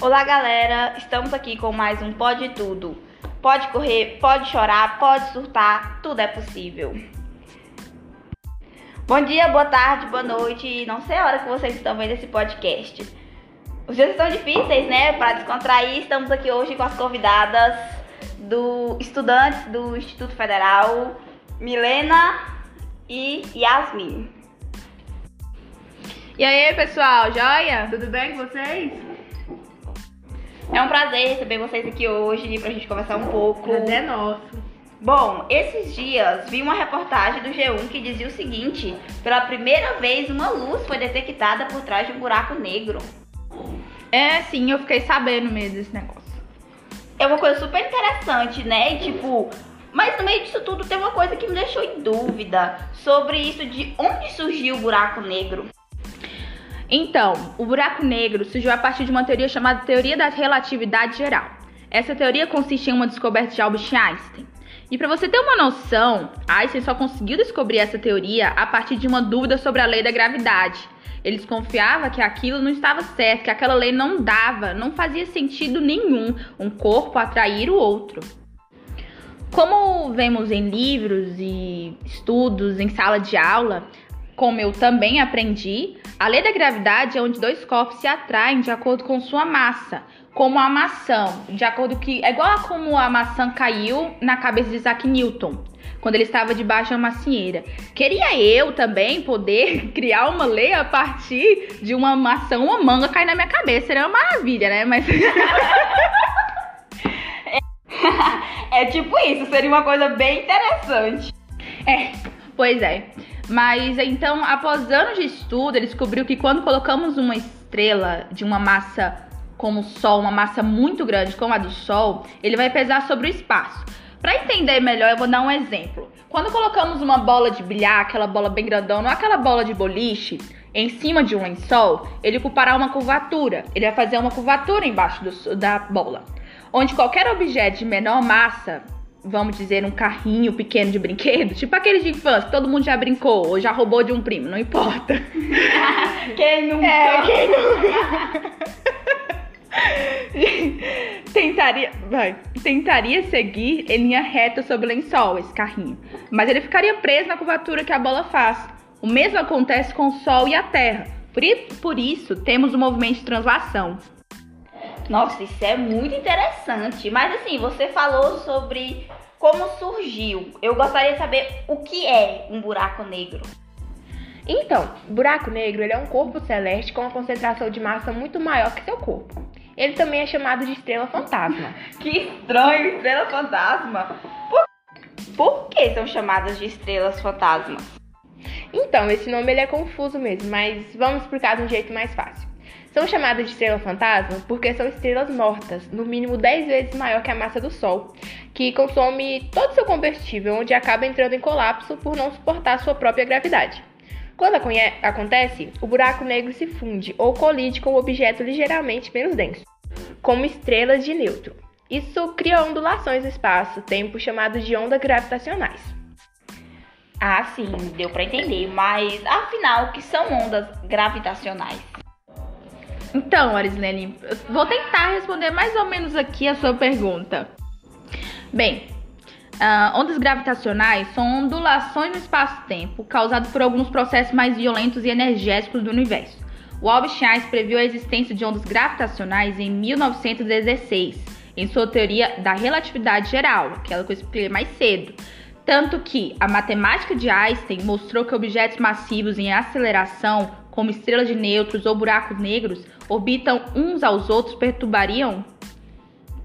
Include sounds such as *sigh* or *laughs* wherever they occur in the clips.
Olá, galera! Estamos aqui com mais um Pode Tudo. Pode correr, pode chorar, pode surtar, tudo é possível. Bom dia, boa tarde, boa noite. Não sei a hora que vocês estão vendo esse podcast. Os dias estão difíceis, né? Para descontrair, estamos aqui hoje com as convidadas do estudantes do Instituto Federal, Milena e Yasmin. E aí, pessoal, joia? Tudo bem com vocês? É um prazer receber vocês aqui hoje pra gente conversar um pouco. Prazer é nosso. Bom, esses dias vi uma reportagem do G1 que dizia o seguinte: pela primeira vez uma luz foi detectada por trás de um buraco negro. É, sim, eu fiquei sabendo mesmo desse negócio. É uma coisa super interessante, né? E, tipo, mas no meio disso tudo tem uma coisa que me deixou em dúvida sobre isso de onde surgiu o buraco negro. Então, o buraco negro surgiu a partir de uma teoria chamada Teoria da Relatividade Geral. Essa teoria consiste em uma descoberta de Albert Einstein. E para você ter uma noção, Einstein só conseguiu descobrir essa teoria a partir de uma dúvida sobre a lei da gravidade. Ele desconfiava que aquilo não estava certo, que aquela lei não dava, não fazia sentido nenhum um corpo atrair o outro. Como vemos em livros e estudos em sala de aula, como eu também aprendi, a lei da gravidade é onde dois corpos se atraem de acordo com sua massa, como a maçã, de acordo que é igual a como a maçã caiu na cabeça de Isaac Newton, quando ele estava debaixo da macieira. Queria eu também poder *laughs* criar uma lei a partir de uma maçã, uma manga cair na minha cabeça, seria uma maravilha, né? Mas *laughs* é tipo isso, seria uma coisa bem interessante. É, pois é. Mas então, após anos de estudo, ele descobriu que quando colocamos uma estrela de uma massa como o Sol, uma massa muito grande como a do Sol, ele vai pesar sobre o espaço. Para entender melhor, eu vou dar um exemplo. Quando colocamos uma bola de bilhar, aquela bola bem grandona, ou aquela bola de boliche, em cima de um lençol, ele ocupará uma curvatura. Ele vai fazer uma curvatura embaixo do, da bola. Onde qualquer objeto de menor massa vamos dizer, um carrinho pequeno de brinquedo, tipo aquele de infância, que todo mundo já brincou ou já roubou de um primo, não importa. *laughs* quem nunca? É, quem nunca? *laughs* tentaria, vai, tentaria seguir em linha reta sobre o lençol, esse carrinho, mas ele ficaria preso na curvatura que a bola faz. O mesmo acontece com o Sol e a Terra. Por, por isso, temos o movimento de translação. Nossa, isso é muito interessante. Mas assim, você falou sobre como surgiu. Eu gostaria de saber o que é um buraco negro. Então, buraco negro ele é um corpo celeste com uma concentração de massa muito maior que seu corpo. Ele também é chamado de estrela fantasma. *laughs* que estranho, estrela fantasma. Por, Por que são chamadas de estrelas fantasmas? Então, esse nome ele é confuso mesmo, mas vamos explicar de um jeito mais fácil. São chamadas de estrela fantasma porque são estrelas mortas, no mínimo 10 vezes maior que a massa do Sol, que consome todo seu combustível, onde acaba entrando em colapso por não suportar sua própria gravidade. Quando acontece, o buraco negro se funde ou colide com um objeto ligeiramente menos denso, como estrelas de nêutron. Isso cria ondulações no espaço-tempo chamadas de ondas gravitacionais. Ah, sim, deu para entender, mas afinal, o que são ondas gravitacionais? Então, Arislene, vou tentar responder mais ou menos aqui a sua pergunta. Bem, uh, ondas gravitacionais são ondulações no espaço-tempo causadas por alguns processos mais violentos e energéticos do universo. O Albert Einstein previu a existência de ondas gravitacionais em 1916, em sua teoria da relatividade geral, aquela que eu expliquei mais cedo. Tanto que a matemática de Einstein mostrou que objetos massivos em aceleração, como estrelas de nêutrons ou buracos negros, orbitam uns aos outros perturbariam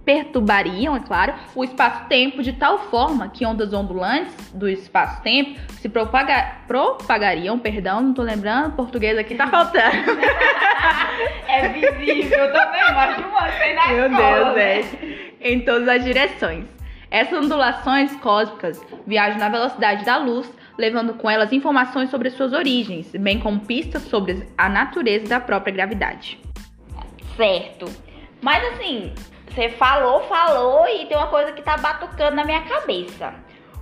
perturbariam, é claro, o espaço-tempo de tal forma que ondas ondulantes do espaço-tempo se propaga, propagariam, perdão, não tô lembrando, português aqui tá faltando. *laughs* é visível também, mas uma tem na Meu escola, Deus, é. Em todas as direções. Essas ondulações cósmicas viajam na velocidade da luz, levando com elas informações sobre suas origens, bem como pistas sobre a natureza da própria gravidade. Certo. Mas assim, você falou, falou e tem uma coisa que tá batucando na minha cabeça.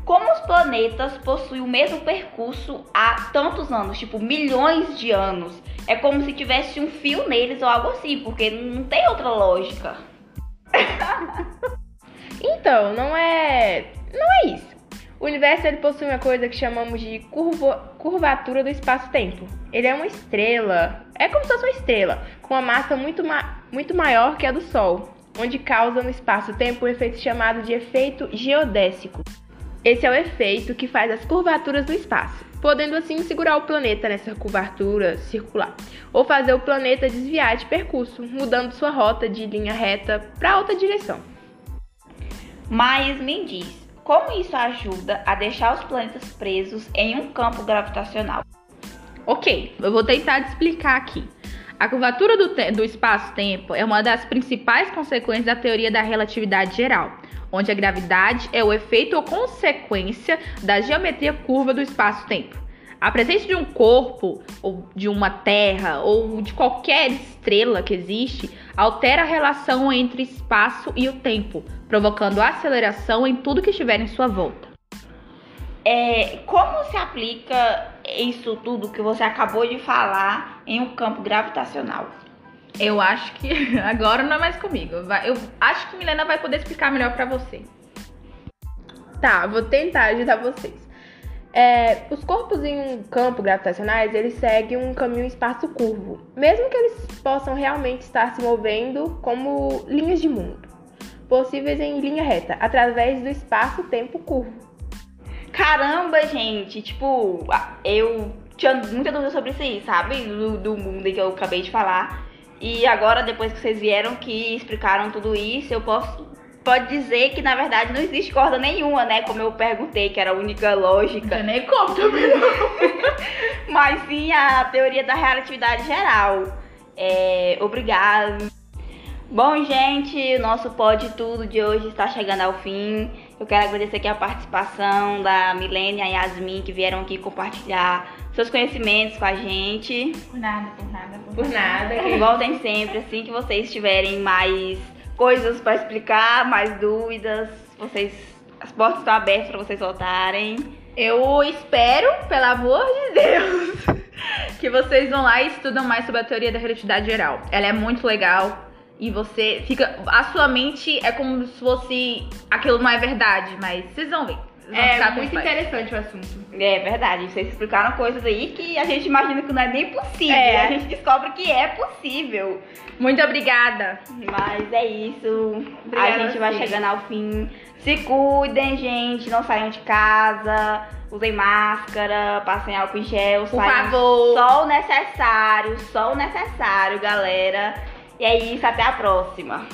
como os planetas possuem o mesmo percurso há tantos anos, tipo milhões de anos. É como se tivesse um fio neles ou algo assim, porque não tem outra lógica. *laughs* então, não é. Não é isso. O universo ele possui uma coisa que chamamos de curva, curvatura do espaço-tempo. Ele é uma estrela, é como se fosse uma estrela, com uma massa muito, ma muito maior que a do Sol, onde causa no espaço-tempo um efeito chamado de efeito geodésico. Esse é o efeito que faz as curvaturas do espaço, podendo assim segurar o planeta nessa curvatura circular, ou fazer o planeta desviar de percurso, mudando sua rota de linha reta para outra direção. Mas me diz, como isso ajuda a deixar os planetas presos em um campo gravitacional? Ok, eu vou tentar te explicar aqui. A curvatura do, do espaço-tempo é uma das principais consequências da teoria da relatividade geral onde a gravidade é o efeito ou consequência da geometria curva do espaço-tempo. A presença de um corpo, ou de uma terra, ou de qualquer estrela que existe, altera a relação entre espaço e o tempo, provocando aceleração em tudo que estiver em sua volta. É, como se aplica isso tudo que você acabou de falar em um campo gravitacional? Eu acho que *laughs* agora não é mais comigo. Eu acho que Milena vai poder explicar melhor para você. Tá, vou tentar ajudar vocês. É, os corpos em um campo gravitacionais, eles seguem um caminho espaço curvo, mesmo que eles possam realmente estar se movendo como linhas de mundo, possíveis em linha reta, através do espaço-tempo curvo. Caramba, gente, tipo, eu tinha muita dúvida sobre isso aí, sabe? Do, do mundo que eu acabei de falar. E agora, depois que vocês vieram que explicaram tudo isso, eu posso pode dizer que na verdade não existe corda nenhuma, né? Como eu perguntei, que era a única lógica. Não nem como também não. *laughs* Mas sim a teoria da relatividade geral. É, obrigado. Bom, gente, o nosso Pode Tudo de hoje está chegando ao fim. Eu quero agradecer aqui a participação da Milene e a Yasmin que vieram aqui compartilhar seus conhecimentos com a gente. Por nada, por nada, por, por nada. nada. *laughs* Voltem sempre, assim que vocês tiverem mais coisas para explicar, mais dúvidas, vocês as portas estão abertas para vocês voltarem. Eu espero, pelo amor de Deus, *laughs* que vocês vão lá e estudam mais sobre a teoria da relatividade geral. Ela é muito legal e você fica. A sua mente é como se fosse. Aquilo não é verdade, mas vocês vão ver. É muito interessante o assunto. É verdade, vocês explicaram coisas aí que a gente imagina que não é nem possível. É. A gente descobre que é possível. Muito obrigada. Mas é isso. Obrigada a gente vai chegando ao fim. Se cuidem, gente. Não saiam de casa. Usem máscara, passem álcool em gel. Por favor. Só o necessário, só o necessário, galera. E é isso, até a próxima.